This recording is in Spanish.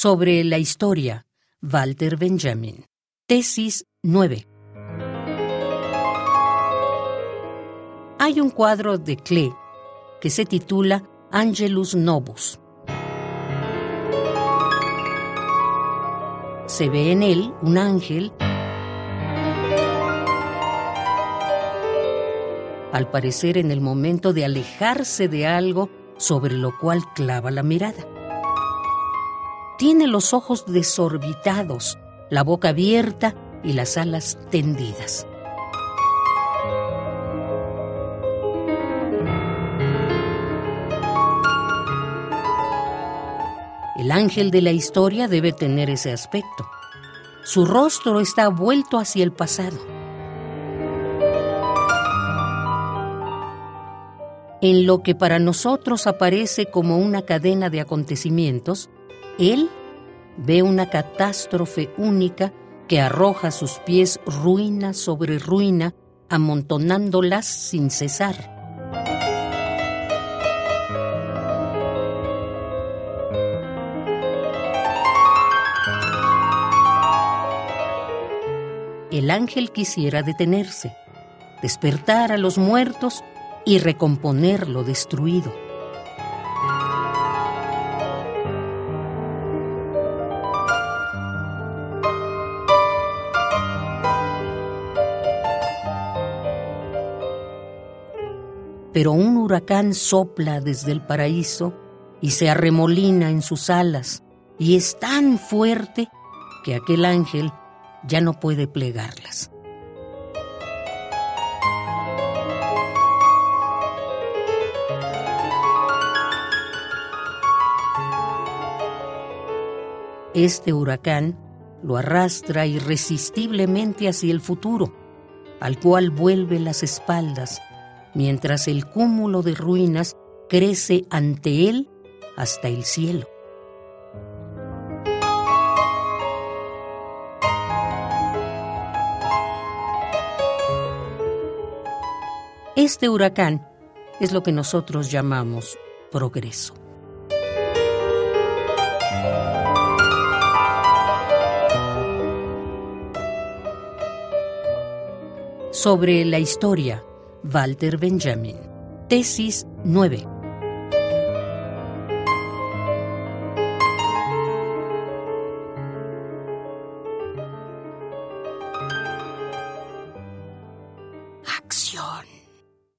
Sobre la historia, Walter Benjamin. Tesis 9. Hay un cuadro de Klee que se titula Angelus Novus. Se ve en él un ángel, al parecer en el momento de alejarse de algo sobre lo cual clava la mirada. Tiene los ojos desorbitados, la boca abierta y las alas tendidas. El ángel de la historia debe tener ese aspecto. Su rostro está vuelto hacia el pasado. En lo que para nosotros aparece como una cadena de acontecimientos, él ve una catástrofe única que arroja a sus pies ruina sobre ruina, amontonándolas sin cesar. El ángel quisiera detenerse, despertar a los muertos y recomponer lo destruido. Pero un huracán sopla desde el paraíso y se arremolina en sus alas, y es tan fuerte que aquel ángel ya no puede plegarlas. Este huracán lo arrastra irresistiblemente hacia el futuro, al cual vuelve las espaldas mientras el cúmulo de ruinas crece ante él hasta el cielo. Este huracán es lo que nosotros llamamos progreso. Sobre la historia Walter Benjamin. Tesis 9.